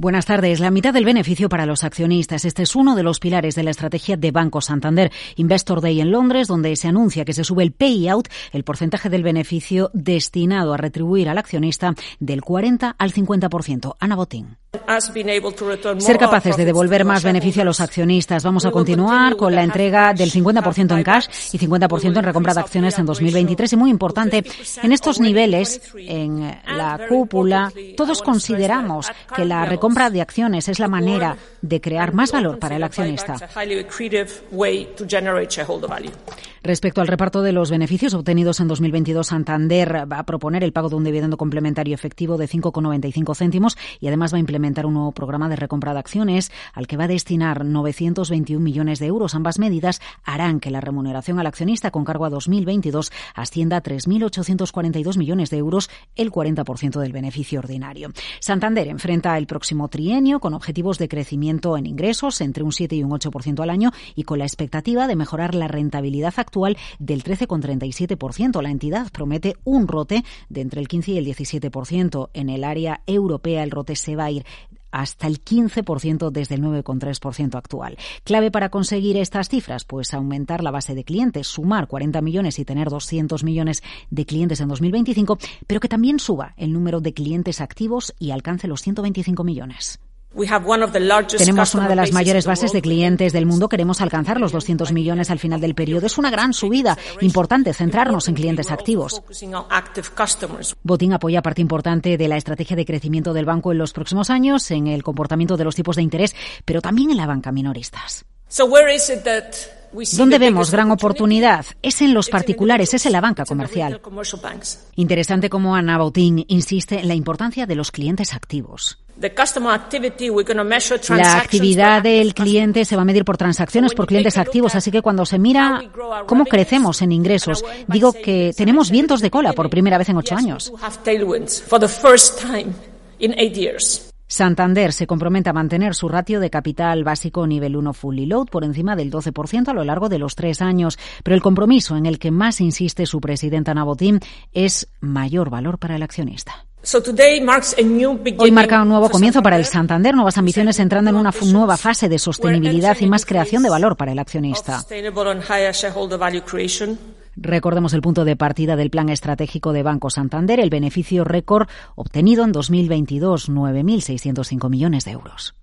Buenas tardes. La mitad del beneficio para los accionistas. Este es uno de los pilares de la estrategia de Banco Santander. Investor Day en Londres, donde se anuncia que se sube el payout, el porcentaje del beneficio destinado a retribuir al accionista del 40 al 50%. Ana Botín. Ser capaces de devolver más beneficio a los accionistas. Vamos a continuar con la entrega del 50% en cash y 50% en recompra de acciones en 2023. Y muy importante, en estos niveles, en la cúpula, todos consideramos que la recompra de acciones es la manera de crear más valor para el accionista. Respecto al reparto de los beneficios obtenidos en 2022, Santander va a proponer el pago de un dividendo complementario efectivo de 5,95 céntimos y además va a implementar un nuevo programa de recompra de acciones al que va a destinar 921 millones de euros. Ambas medidas harán que la remuneración al accionista con cargo a 2022 ascienda a 3.842 millones de euros, el 40% del beneficio ordinario. Santander enfrenta el próximo trienio con objetivos de crecimiento en ingresos entre un 7 y un 8% al año y con la expectativa de mejorar la rentabilidad del 13,37%. La entidad promete un rote de entre el 15 y el 17%. En el área europea el rote se va a ir hasta el 15% desde el 9,3% actual. Clave para conseguir estas cifras, pues aumentar la base de clientes, sumar 40 millones y tener 200 millones de clientes en 2025, pero que también suba el número de clientes activos y alcance los 125 millones. Tenemos una de las mayores bases de clientes del mundo. Queremos alcanzar los 200 millones al final del periodo. Es una gran subida. Importante centrarnos en clientes activos. Botín apoya parte importante de la estrategia de crecimiento del banco en los próximos años, en el comportamiento de los tipos de interés, pero también en la banca minoristas. ¿Dónde vemos gran oportunidad? Es en los particulares, es en la banca comercial. Interesante cómo Ana Botín insiste en la importancia de los clientes activos. La actividad del cliente se va a medir por transacciones, por clientes activos, así que cuando se mira cómo crecemos en ingresos, digo que tenemos vientos de cola por primera vez en ocho años. Santander se compromete a mantener su ratio de capital básico nivel 1 fully load por encima del 12% a lo largo de los tres años, pero el compromiso en el que más insiste su presidenta Nabotín es mayor valor para el accionista. Hoy marca un nuevo comienzo para el Santander, nuevas ambiciones entrando en una nueva fase de sostenibilidad y más creación de valor para el accionista. Recordemos el punto de partida del plan estratégico de Banco Santander, el beneficio récord obtenido en 2022, 9.605 millones de euros.